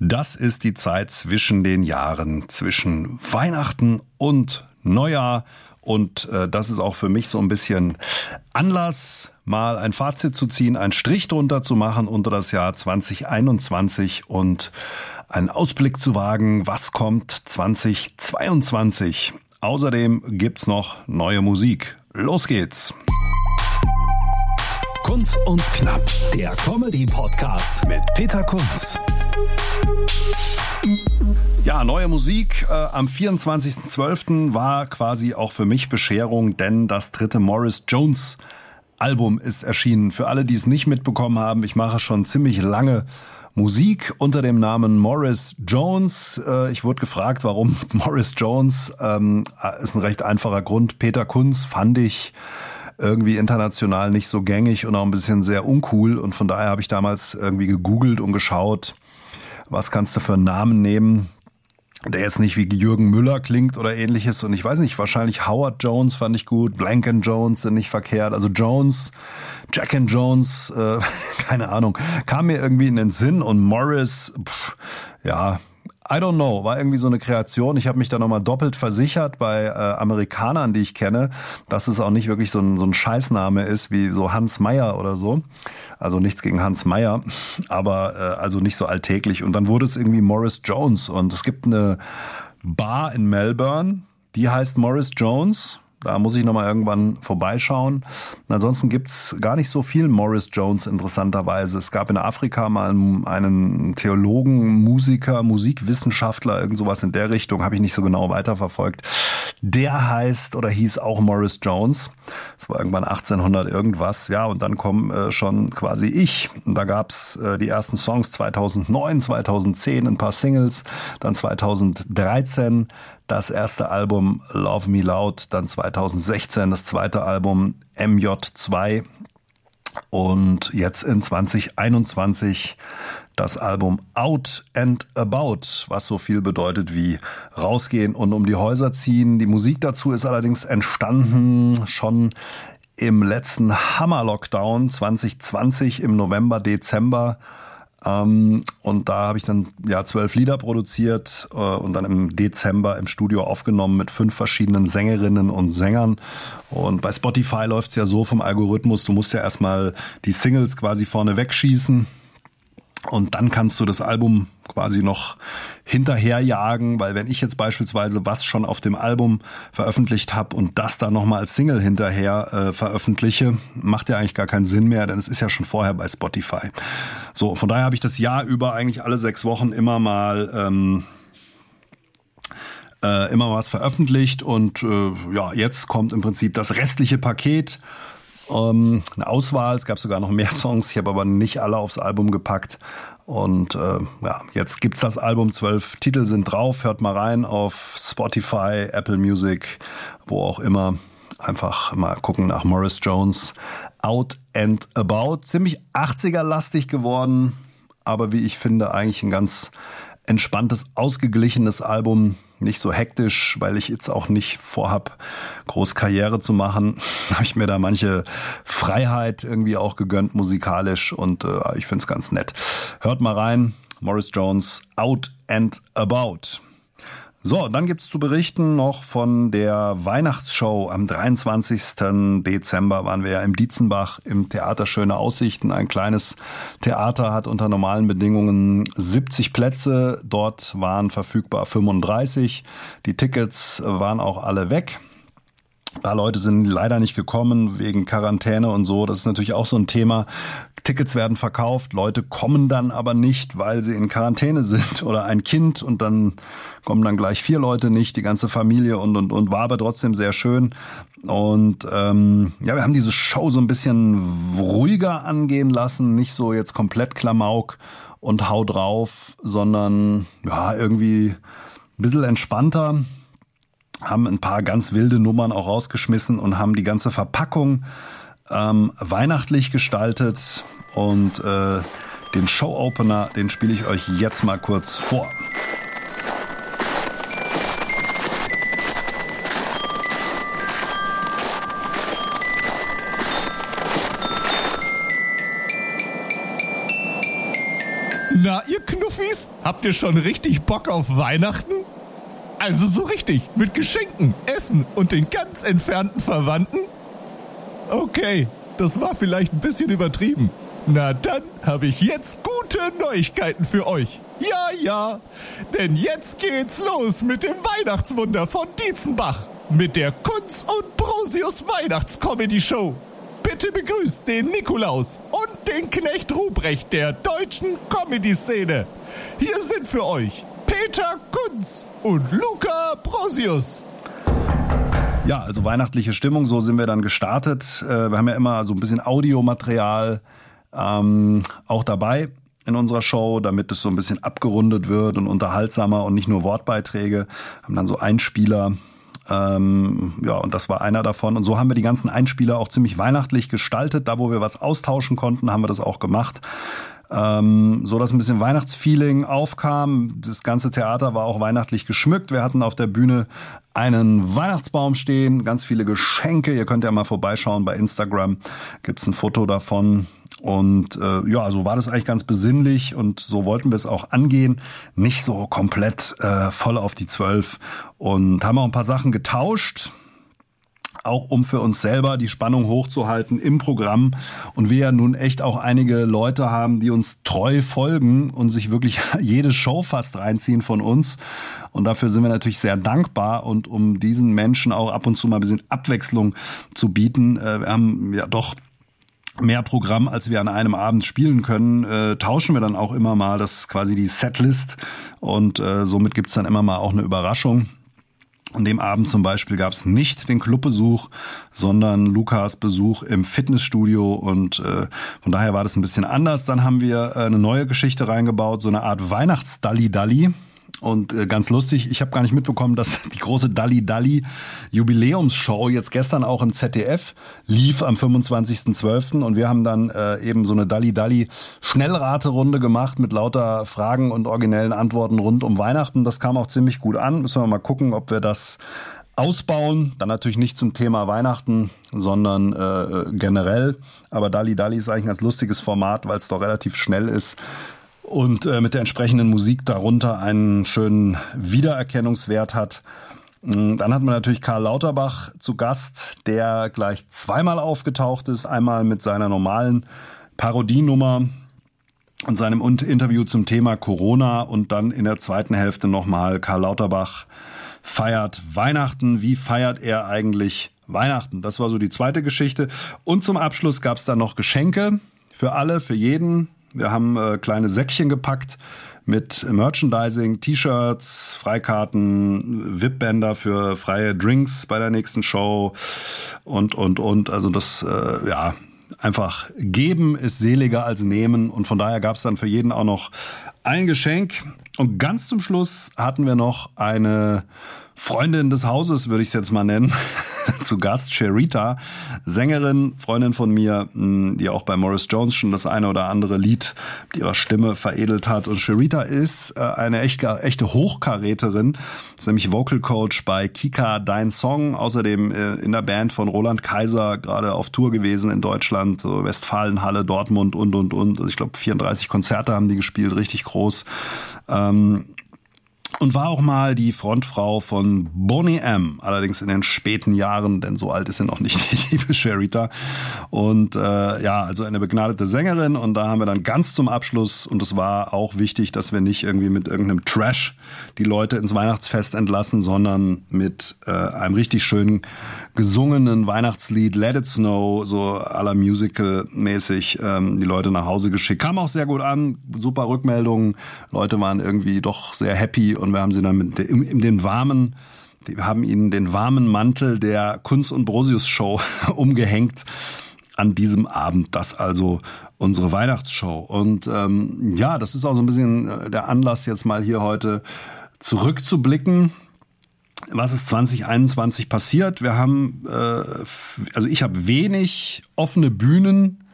Das ist die Zeit zwischen den Jahren, zwischen Weihnachten und Neujahr. Und äh, das ist auch für mich so ein bisschen Anlass, mal ein Fazit zu ziehen, einen Strich drunter zu machen unter das Jahr 2021 und einen Ausblick zu wagen, was kommt 2022. Außerdem gibt's noch neue Musik. Los geht's! Kunz und Knapp, der Comedy-Podcast mit Peter Kunz. Ja, neue Musik äh, am 24.12. war quasi auch für mich Bescherung, denn das dritte Morris Jones Album ist erschienen. Für alle, die es nicht mitbekommen haben, ich mache schon ziemlich lange Musik unter dem Namen Morris Jones. Äh, ich wurde gefragt, warum Morris Jones. Ähm, ist ein recht einfacher Grund. Peter Kunz fand ich irgendwie international nicht so gängig und auch ein bisschen sehr uncool. Und von daher habe ich damals irgendwie gegoogelt und geschaut, was kannst du für einen Namen nehmen, der jetzt nicht wie Jürgen Müller klingt oder ähnliches. Und ich weiß nicht, wahrscheinlich Howard Jones fand ich gut, Blank Jones sind nicht verkehrt. Also Jones, Jack and Jones, äh, keine Ahnung, kam mir irgendwie in den Sinn und Morris, pff, ja, I don't know, war irgendwie so eine Kreation. Ich habe mich da nochmal doppelt versichert bei äh, Amerikanern, die ich kenne, dass es auch nicht wirklich so ein, so ein Scheißname ist wie so Hans Meyer oder so. Also nichts gegen Hans Meyer, aber äh, also nicht so alltäglich. Und dann wurde es irgendwie Morris Jones. Und es gibt eine Bar in Melbourne, die heißt Morris Jones da muss ich nochmal irgendwann vorbeischauen. Ansonsten gibt's gar nicht so viel Morris Jones interessanterweise. Es gab in Afrika mal einen Theologen, Musiker, Musikwissenschaftler, irgend sowas in der Richtung, habe ich nicht so genau weiterverfolgt. Der heißt oder hieß auch Morris Jones. Es war irgendwann 1800 irgendwas. Ja, und dann kommen äh, schon quasi ich. Und da gab's äh, die ersten Songs 2009, 2010, ein paar Singles, dann 2013 das erste Album Love Me Loud, dann 2016 das zweite Album MJ2 und jetzt in 2021 das Album Out and About, was so viel bedeutet wie rausgehen und um die Häuser ziehen. Die Musik dazu ist allerdings entstanden schon im letzten Hammer-Lockdown 2020 im November, Dezember ähm, und da habe ich dann ja zwölf Lieder produziert äh, und dann im Dezember im Studio aufgenommen mit fünf verschiedenen Sängerinnen und Sängern. Und bei Spotify läuft's ja so vom Algorithmus, du musst ja erstmal die Singles quasi vorne wegschießen und dann kannst du das Album quasi noch hinterherjagen, weil wenn ich jetzt beispielsweise was schon auf dem Album veröffentlicht habe und das dann nochmal als Single hinterher äh, veröffentliche, macht ja eigentlich gar keinen Sinn mehr, denn es ist ja schon vorher bei Spotify. So, von daher habe ich das Jahr über eigentlich alle sechs Wochen immer mal ähm, äh, immer was veröffentlicht und äh, ja, jetzt kommt im Prinzip das restliche Paket ähm, eine Auswahl, es gab sogar noch mehr Songs, ich habe aber nicht alle aufs Album gepackt. Und äh, ja, jetzt gibt's das Album, zwölf Titel sind drauf, hört mal rein auf Spotify, Apple Music, wo auch immer. Einfach mal gucken nach Morris Jones. Out and About. Ziemlich 80er-lastig geworden, aber wie ich finde, eigentlich ein ganz entspanntes, ausgeglichenes Album. Nicht so hektisch, weil ich jetzt auch nicht vorhab, groß Karriere zu machen. Habe ich mir da manche Freiheit irgendwie auch gegönnt musikalisch und äh, ich find's ganz nett. Hört mal rein. Morris Jones, Out and About. So, dann gibt's zu berichten noch von der Weihnachtsshow. Am 23. Dezember waren wir ja im Dietzenbach im Theater Schöne Aussichten. Ein kleines Theater hat unter normalen Bedingungen 70 Plätze. Dort waren verfügbar 35. Die Tickets waren auch alle weg. Ein paar Leute sind leider nicht gekommen wegen Quarantäne und so. Das ist natürlich auch so ein Thema. Tickets werden verkauft, Leute kommen dann aber nicht, weil sie in Quarantäne sind oder ein Kind und dann kommen dann gleich vier Leute nicht, die ganze Familie und und und war aber trotzdem sehr schön und ähm, ja, wir haben diese Show so ein bisschen ruhiger angehen lassen, nicht so jetzt komplett Klamauk und hau drauf, sondern ja irgendwie ein bisschen entspannter haben ein paar ganz wilde Nummern auch rausgeschmissen und haben die ganze Verpackung ähm, weihnachtlich gestaltet und äh, den Show-Opener, den spiele ich euch jetzt mal kurz vor. Na, ihr Knuffis, habt ihr schon richtig Bock auf Weihnachten? Also so richtig, mit Geschenken, Essen und den ganz entfernten Verwandten? Okay, das war vielleicht ein bisschen übertrieben. Na dann habe ich jetzt gute Neuigkeiten für euch. Ja, ja, denn jetzt geht's los mit dem Weihnachtswunder von Dietzenbach. Mit der Kunz und Brosius Weihnachtscomedy Show. Bitte begrüßt den Nikolaus und den Knecht Ruprecht der deutschen Comedy-Szene. Hier sind für euch Peter Kunz und Luca Brosius. Ja, also weihnachtliche Stimmung, so sind wir dann gestartet. Äh, wir haben ja immer so ein bisschen Audiomaterial ähm, auch dabei in unserer Show, damit es so ein bisschen abgerundet wird und unterhaltsamer und nicht nur Wortbeiträge. Haben dann so Einspieler. Ähm, ja, und das war einer davon. Und so haben wir die ganzen Einspieler auch ziemlich weihnachtlich gestaltet. Da, wo wir was austauschen konnten, haben wir das auch gemacht. Ähm, so dass ein bisschen Weihnachtsfeeling aufkam. Das ganze Theater war auch weihnachtlich geschmückt. Wir hatten auf der Bühne einen Weihnachtsbaum stehen, ganz viele Geschenke. Ihr könnt ja mal vorbeischauen bei Instagram. Gibt's ein Foto davon. Und äh, ja, so war das eigentlich ganz besinnlich und so wollten wir es auch angehen. Nicht so komplett äh, voll auf die Zwölf. Und haben auch ein paar Sachen getauscht auch um für uns selber die Spannung hochzuhalten im Programm. Und wir ja nun echt auch einige Leute haben, die uns treu folgen und sich wirklich jede Show fast reinziehen von uns. Und dafür sind wir natürlich sehr dankbar. Und um diesen Menschen auch ab und zu mal ein bisschen Abwechslung zu bieten, äh, wir haben ja doch mehr Programm, als wir an einem Abend spielen können, äh, tauschen wir dann auch immer mal. Das quasi die Setlist und äh, somit gibt's dann immer mal auch eine Überraschung. An dem Abend zum Beispiel gab es nicht den Clubbesuch, sondern Lukas Besuch im Fitnessstudio und äh, von daher war das ein bisschen anders. Dann haben wir äh, eine neue Geschichte reingebaut, so eine Art Weihnachts-Dalli-Dalli. Und äh, ganz lustig, ich habe gar nicht mitbekommen, dass die große Dalli Dalli Jubiläumsshow jetzt gestern auch im ZDF lief am 25.12. Und wir haben dann äh, eben so eine Dalli Dalli Schnellraterunde gemacht mit lauter Fragen und originellen Antworten rund um Weihnachten. Das kam auch ziemlich gut an. Müssen wir mal gucken, ob wir das ausbauen. Dann natürlich nicht zum Thema Weihnachten, sondern äh, generell. Aber Dalli Dalli ist eigentlich ein ganz lustiges Format, weil es doch relativ schnell ist und äh, mit der entsprechenden Musik darunter einen schönen Wiedererkennungswert hat. Mm, dann hat man natürlich Karl Lauterbach zu Gast, der gleich zweimal aufgetaucht ist. Einmal mit seiner normalen Parodienummer und seinem Interview zum Thema Corona und dann in der zweiten Hälfte nochmal Karl Lauterbach feiert Weihnachten. Wie feiert er eigentlich Weihnachten? Das war so die zweite Geschichte. Und zum Abschluss gab es dann noch Geschenke für alle, für jeden. Wir haben äh, kleine Säckchen gepackt mit Merchandising, T-Shirts, Freikarten, VIP-Bänder für freie Drinks bei der nächsten Show und, und, und. Also das, äh, ja, einfach geben ist seliger als nehmen. Und von daher gab es dann für jeden auch noch ein Geschenk. Und ganz zum Schluss hatten wir noch eine Freundin des Hauses, würde ich es jetzt mal nennen, zu Gast, Sherita, Sängerin, Freundin von mir, hm, die auch bei Morris Jones schon das eine oder andere Lied mit ihrer Stimme veredelt hat. Und Sherita ist äh, eine echte, echte Hochkaräterin, ist nämlich Vocal Coach bei Kika Dein Song, außerdem äh, in der Band von Roland Kaiser, gerade auf Tour gewesen in Deutschland, so Westfalenhalle, Dortmund und, und, und. Also ich glaube 34 Konzerte haben die gespielt, richtig groß. Ähm, und war auch mal die Frontfrau von Bonnie M, allerdings in den späten Jahren, denn so alt ist sie noch nicht, die liebe Sherita. Und äh, ja, also eine begnadete Sängerin und da haben wir dann ganz zum Abschluss, und es war auch wichtig, dass wir nicht irgendwie mit irgendeinem Trash die Leute ins Weihnachtsfest entlassen, sondern mit äh, einem richtig schönen gesungenen Weihnachtslied Let It Snow, so aller Musical-mäßig, ähm, die Leute nach Hause geschickt. Kam auch sehr gut an, super Rückmeldungen. Leute waren irgendwie doch sehr happy und wir haben sie dann mit in, in den warmen wir haben ihnen den warmen Mantel der Kunst und Brosius Show umgehängt an diesem Abend. Das also unsere Weihnachtsshow. Und ähm, ja, das ist auch so ein bisschen äh, der Anlass, jetzt mal hier heute zurückzublicken was ist 2021 passiert? Wir haben, äh, also ich habe wenig offene Bühnen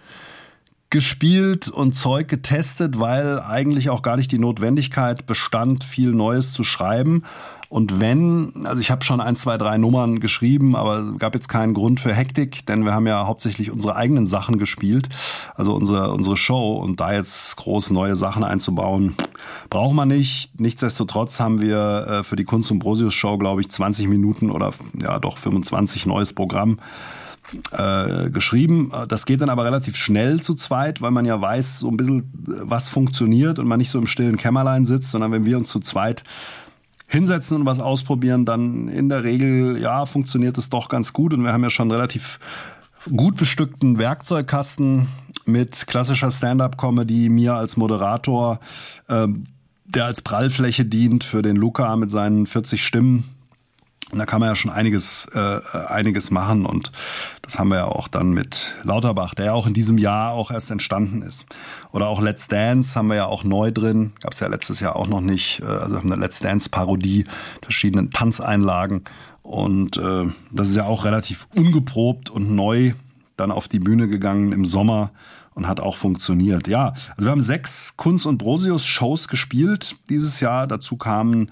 gespielt und Zeug getestet, weil eigentlich auch gar nicht die Notwendigkeit bestand, viel Neues zu schreiben. Und wenn, also ich habe schon ein, zwei, drei Nummern geschrieben, aber gab jetzt keinen Grund für Hektik, denn wir haben ja hauptsächlich unsere eigenen Sachen gespielt, also unsere, unsere Show. Und da jetzt groß neue Sachen einzubauen, braucht man nicht. Nichtsdestotrotz haben wir äh, für die Kunst und Brosius Show, glaube ich, 20 Minuten oder ja doch 25 neues Programm äh, geschrieben. Das geht dann aber relativ schnell zu zweit, weil man ja weiß, so ein bisschen, was funktioniert und man nicht so im stillen Kämmerlein sitzt, sondern wenn wir uns zu zweit hinsetzen und was ausprobieren, dann in der Regel, ja, funktioniert es doch ganz gut. Und wir haben ja schon relativ gut bestückten Werkzeugkasten mit klassischer Stand-up-Comedy, mir als Moderator, äh, der als Prallfläche dient für den Luca mit seinen 40 Stimmen und da kann man ja schon einiges, äh, einiges machen und das haben wir ja auch dann mit Lauterbach, der ja auch in diesem Jahr auch erst entstanden ist. Oder auch Let's Dance haben wir ja auch neu drin, gab es ja letztes Jahr auch noch nicht. Äh, also haben eine Let's Dance Parodie, verschiedenen Tanzeinlagen und äh, das ist ja auch relativ ungeprobt und neu dann auf die Bühne gegangen im Sommer und hat auch funktioniert. Ja, also wir haben sechs Kunst und Brosius Shows gespielt dieses Jahr. Dazu kamen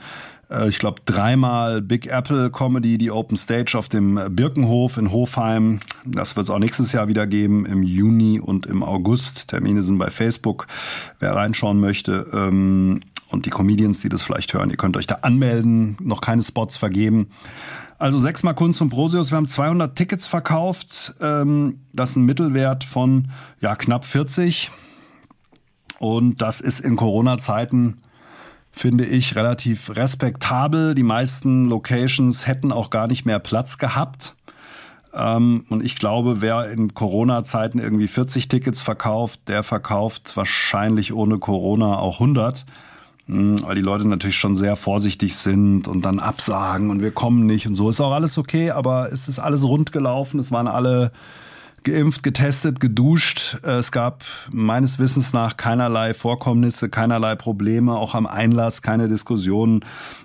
äh, ich glaube, dreimal Big Apple Comedy, die Open Stage auf dem Birkenhof in Hofheim. Das wird es auch nächstes Jahr wieder geben, im Juni und im August. Termine sind bei Facebook, wer reinschauen möchte. Ähm, und die Comedians, die das vielleicht hören, ihr könnt euch da anmelden, noch keine Spots vergeben. Also sechsmal Kunst und Brosius, wir haben 200 Tickets verkauft. Ähm, das ist ein Mittelwert von ja, knapp 40. Und das ist in Corona-Zeiten finde ich, relativ respektabel. Die meisten Locations hätten auch gar nicht mehr Platz gehabt. Ähm, und ich glaube, wer in Corona-Zeiten irgendwie 40 Tickets verkauft, der verkauft wahrscheinlich ohne Corona auch 100 hm, weil die Leute natürlich schon sehr vorsichtig sind und dann absagen und wir kommen nicht und so. Ist auch alles okay, aber es ist alles rund gelaufen. Es waren alle geimpft, getestet, geduscht. Äh, es gab meines Wissens nach keinerlei Vorkommnisse, keinerlei Probleme, auch am Einlass keine Diskussionen.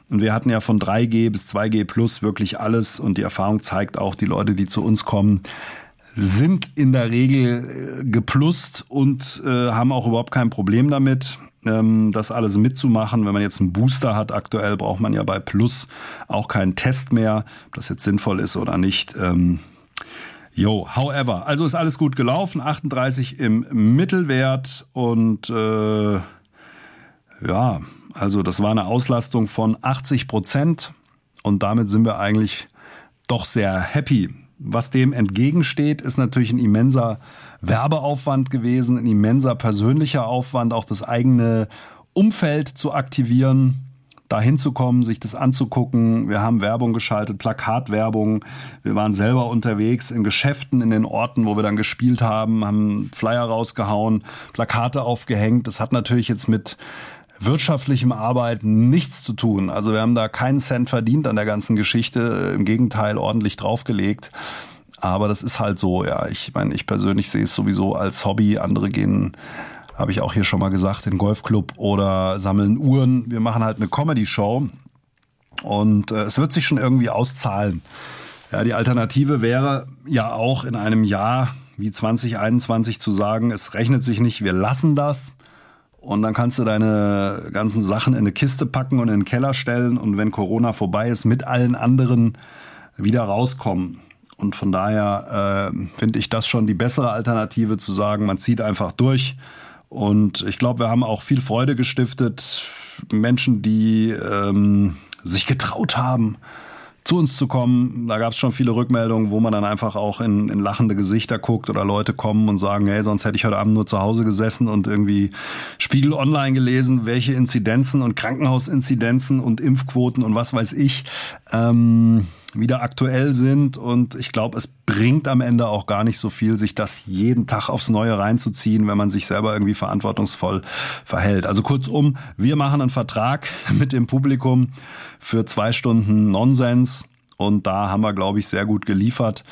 Und wir hatten ja von 3G bis 2G plus wirklich alles. Und die Erfahrung zeigt auch, die Leute, die zu uns kommen, sind in der Regel äh, geplust und äh, haben auch überhaupt kein Problem damit ähm, das alles mitzumachen. Wenn man jetzt einen Booster hat, aktuell braucht man ja bei Plus auch keinen Test mehr, ob das jetzt sinnvoll ist oder nicht. Ähm, Jo, however, also ist alles gut gelaufen, 38 im Mittelwert und äh, ja, also das war eine Auslastung von 80 Prozent und damit sind wir eigentlich doch sehr happy. Was dem entgegensteht, ist natürlich ein immenser Werbeaufwand gewesen, ein immenser persönlicher Aufwand, auch das eigene Umfeld zu aktivieren da hinzukommen, sich das anzugucken. Wir haben Werbung geschaltet, Plakatwerbung. Wir waren selber unterwegs in Geschäften, in den Orten, wo wir dann gespielt haben, haben Flyer rausgehauen, Plakate aufgehängt. Das hat natürlich jetzt mit wirtschaftlichem Arbeiten nichts zu tun. Also wir haben da keinen Cent verdient an der ganzen Geschichte, im Gegenteil ordentlich draufgelegt. Aber das ist halt so, ja. Ich meine, ich persönlich sehe es sowieso als Hobby. Andere gehen habe ich auch hier schon mal gesagt, in Golfclub oder sammeln Uhren. Wir machen halt eine Comedy-Show und äh, es wird sich schon irgendwie auszahlen. Ja, die Alternative wäre ja auch in einem Jahr wie 2021 zu sagen, es rechnet sich nicht, wir lassen das. Und dann kannst du deine ganzen Sachen in eine Kiste packen und in den Keller stellen und wenn Corona vorbei ist, mit allen anderen wieder rauskommen. Und von daher äh, finde ich das schon die bessere Alternative zu sagen, man zieht einfach durch und ich glaube, wir haben auch viel Freude gestiftet. Menschen, die ähm, sich getraut haben, zu uns zu kommen. Da gab es schon viele Rückmeldungen, wo man dann einfach auch in, in lachende Gesichter guckt oder Leute kommen und sagen, hey, sonst hätte ich heute Abend nur zu Hause gesessen und irgendwie Spiegel online gelesen, welche Inzidenzen und Krankenhausinzidenzen und Impfquoten und was weiß ich. Ähm, wieder aktuell sind. Und ich glaube, es bringt am Ende auch gar nicht so viel, sich das jeden Tag aufs Neue reinzuziehen, wenn man sich selber irgendwie verantwortungsvoll verhält. Also kurzum, wir machen einen Vertrag mit dem Publikum für zwei Stunden Nonsens. Und da haben wir, glaube ich, sehr gut geliefert.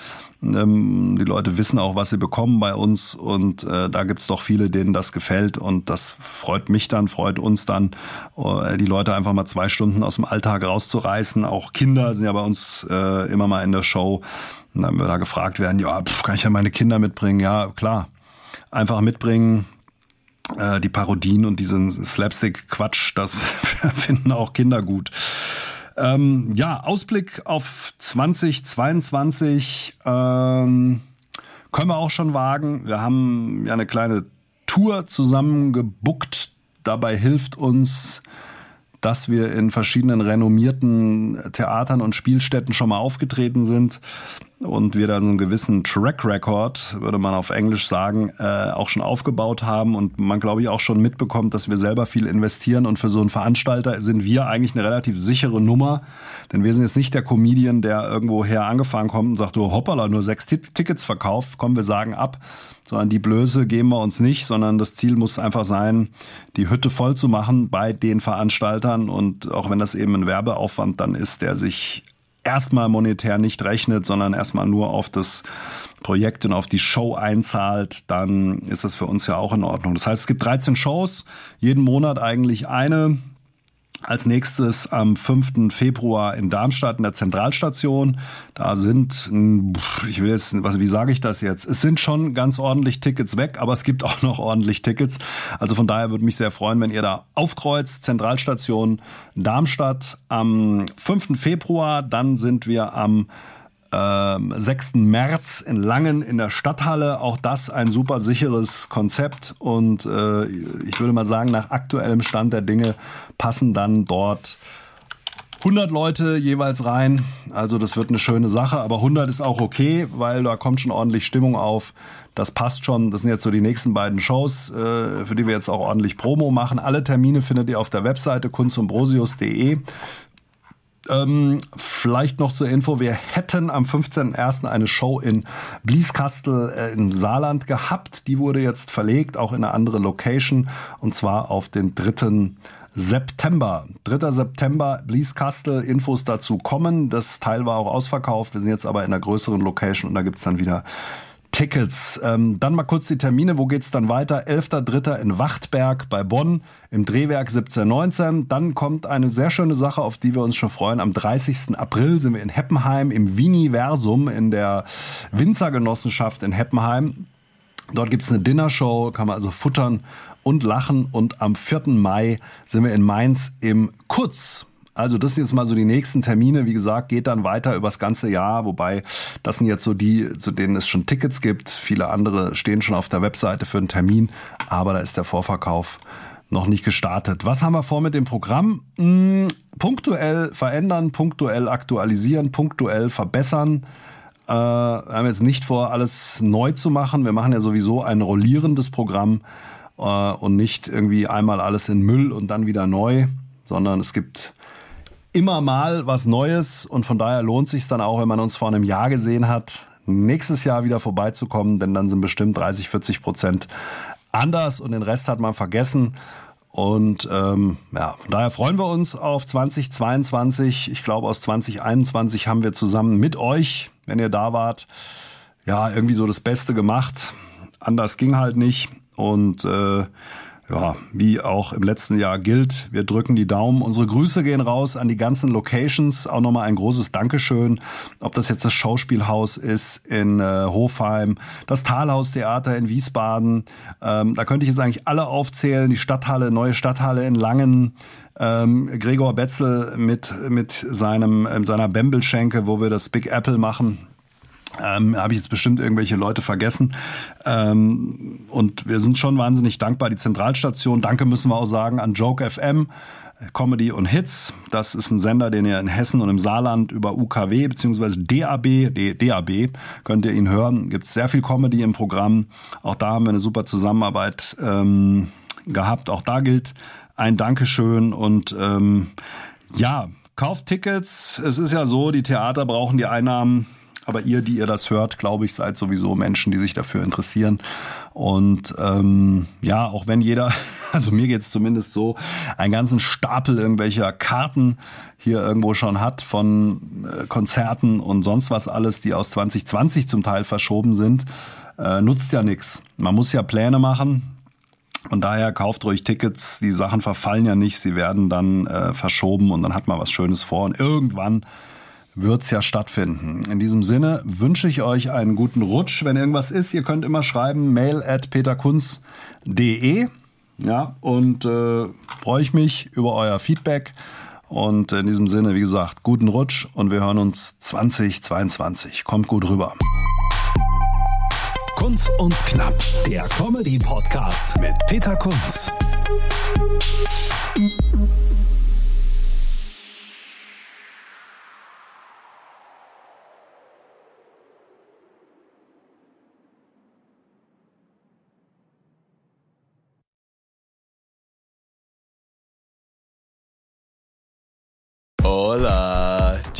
Ähm, die Leute wissen auch, was sie bekommen bei uns und äh, da gibt's doch viele, denen das gefällt und das freut mich dann, freut uns dann, äh, die Leute einfach mal zwei Stunden aus dem Alltag rauszureißen. Auch Kinder sind ja bei uns äh, immer mal in der Show. Und dann wir da gefragt werden, ja, pff, kann ich ja meine Kinder mitbringen? Ja, klar. Einfach mitbringen, äh, die Parodien und diesen Slapstick-Quatsch, das finden auch Kinder gut. Ähm, ja, Ausblick auf 2022 ähm, können wir auch schon wagen. Wir haben ja eine kleine Tour zusammen gebuckt. Dabei hilft uns, dass wir in verschiedenen renommierten Theatern und Spielstätten schon mal aufgetreten sind und wir da so einen gewissen Track Record, würde man auf Englisch sagen, äh, auch schon aufgebaut haben und man glaube ich auch schon mitbekommt, dass wir selber viel investieren und für so einen Veranstalter sind wir eigentlich eine relativ sichere Nummer, denn wir sind jetzt nicht der Comedian, der irgendwo her angefahren kommt und sagt, du hoppala, nur sechs Tickets verkauft, komm, wir sagen ab, sondern die Blöße geben wir uns nicht, sondern das Ziel muss einfach sein, die Hütte voll zu machen bei den Veranstaltern. Und auch wenn das eben ein Werbeaufwand dann ist, der sich erstmal monetär nicht rechnet, sondern erstmal nur auf das Projekt und auf die Show einzahlt, dann ist das für uns ja auch in Ordnung. Das heißt, es gibt 13 Shows, jeden Monat eigentlich eine. Als nächstes am 5. Februar in Darmstadt in der Zentralstation. Da sind, ich will jetzt, was, wie sage ich das jetzt? Es sind schon ganz ordentlich Tickets weg, aber es gibt auch noch ordentlich Tickets. Also von daher würde mich sehr freuen, wenn ihr da aufkreuzt. Zentralstation Darmstadt am 5. Februar. Dann sind wir am 6. Ähm, März in Langen in der Stadthalle. Auch das ein super sicheres Konzept. Und äh, ich würde mal sagen, nach aktuellem Stand der Dinge passen dann dort 100 Leute jeweils rein. Also das wird eine schöne Sache. Aber 100 ist auch okay, weil da kommt schon ordentlich Stimmung auf. Das passt schon. Das sind jetzt so die nächsten beiden Shows, äh, für die wir jetzt auch ordentlich Promo machen. Alle Termine findet ihr auf der Webseite kunstumbrosius.de. Ähm, vielleicht noch zur Info, wir hätten am 15.01. eine Show in Blieskastel äh, im Saarland gehabt. Die wurde jetzt verlegt, auch in eine andere Location, und zwar auf den 3. September. 3. September, Blieskastel, Infos dazu kommen. Das Teil war auch ausverkauft. Wir sind jetzt aber in einer größeren Location und da gibt's dann wieder Tickets. Ähm, dann mal kurz die Termine. Wo geht's dann weiter? 11.3. in Wachtberg bei Bonn im Drehwerk 1719. Dann kommt eine sehr schöne Sache, auf die wir uns schon freuen. Am 30. April sind wir in Heppenheim im Viniversum in der Winzergenossenschaft in Heppenheim. Dort gibt's eine Dinnershow, kann man also futtern und lachen. Und am 4. Mai sind wir in Mainz im Kutz. Also das sind jetzt mal so die nächsten Termine. Wie gesagt, geht dann weiter übers ganze Jahr, wobei das sind jetzt so die, zu denen es schon Tickets gibt. Viele andere stehen schon auf der Webseite für einen Termin, aber da ist der Vorverkauf noch nicht gestartet. Was haben wir vor mit dem Programm? Hm, punktuell verändern, punktuell aktualisieren, punktuell verbessern. Äh, wir haben jetzt nicht vor, alles neu zu machen. Wir machen ja sowieso ein rollierendes Programm äh, und nicht irgendwie einmal alles in Müll und dann wieder neu, sondern es gibt immer mal was Neues und von daher lohnt sich dann auch, wenn man uns vor einem Jahr gesehen hat, nächstes Jahr wieder vorbeizukommen, denn dann sind bestimmt 30, 40 Prozent anders und den Rest hat man vergessen. Und ähm, ja, von daher freuen wir uns auf 2022. Ich glaube, aus 2021 haben wir zusammen mit euch, wenn ihr da wart, ja, irgendwie so das Beste gemacht. Anders ging halt nicht. Und äh, ja, wie auch im letzten Jahr gilt, wir drücken die Daumen. Unsere Grüße gehen raus an die ganzen Locations. Auch nochmal ein großes Dankeschön. Ob das jetzt das Schauspielhaus ist in äh, Hofheim, das Talhaustheater in Wiesbaden. Ähm, da könnte ich jetzt eigentlich alle aufzählen. Die Stadthalle, neue Stadthalle in Langen. Ähm, Gregor Betzel mit, mit seinem, äh, seiner Bembelschenke, wo wir das Big Apple machen ähm, Habe ich jetzt bestimmt irgendwelche Leute vergessen. Ähm, und wir sind schon wahnsinnig dankbar. Die Zentralstation, danke müssen wir auch sagen an Joke FM. Comedy und Hits. Das ist ein Sender, den ihr in Hessen und im Saarland über UKW bzw. DAB, DAB könnt ihr ihn hören. Gibt sehr viel Comedy im Programm. Auch da haben wir eine super Zusammenarbeit ähm, gehabt. Auch da gilt ein Dankeschön und ähm, ja, kauft Tickets. Es ist ja so, die Theater brauchen die Einnahmen Aber ihr, die ihr das hört, glaube ich, seid sowieso Menschen, die sich dafür interessieren. Und ähm, ja, auch wenn jeder, also mir geht's zumindest so, einen ganzen Stapel irgendwelcher Karten hier irgendwo schon hat von äh, Konzerten und sonst was alles, die aus 2020 zum Teil verschoben sind, äh, nutzt ja nichts. Man muss ja Pläne machen. Und daher kauft ruhig Tickets. Die Sachen verfallen ja nicht. Sie werden dann äh, verschoben und dann hat man was Schönes vor. Und irgendwann wird's ja stattfinden. In diesem Sinne wünsche ich euch einen guten Rutsch. Wenn irgendwas ist, ihr könnt immer schreiben mail at peterkunz.de. Ja, und äh, freue ich mich über euer Feedback. Und in diesem Sinne, wie gesagt, guten Rutsch und wir hören uns 2022. Kommt gut rüber. Kunz und Knapp, der Comedy-Podcast mit Peter Kunz.